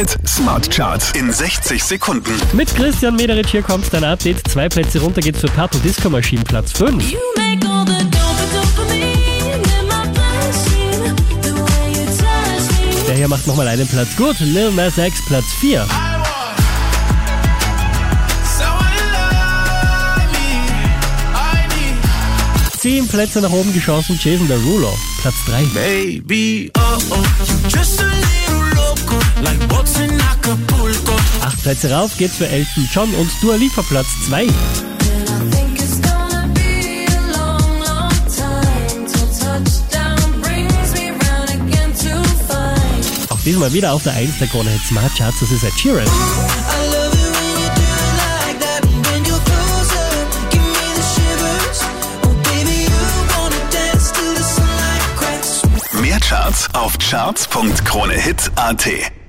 Hit Smart Charts in 60 Sekunden. Mit Christian Mederich hier kommt dein Update. Zwei Plätze runter geht's für Purple Disco Machine, Platz 5. You make all the dope dopamine in my bloodstream. The way you touch me. Der hier macht nochmal einen Platz gut. Lil Nas X, Platz 4. Zehn Plätze nach oben geschossen, Jason Derulo, Platz 3. Baby, oh oh, Acht Plätze rauf geht's für Elton John und Dua Lipa, Platz 2. And I think it's gonna be a long, long time till touchdown brings me round again to find. Auch diesmal wieder auf der 1 der Krone Hit Smart Charts, das ist Ed Sheeran. Mehr Charts auf charts.kronehit.at.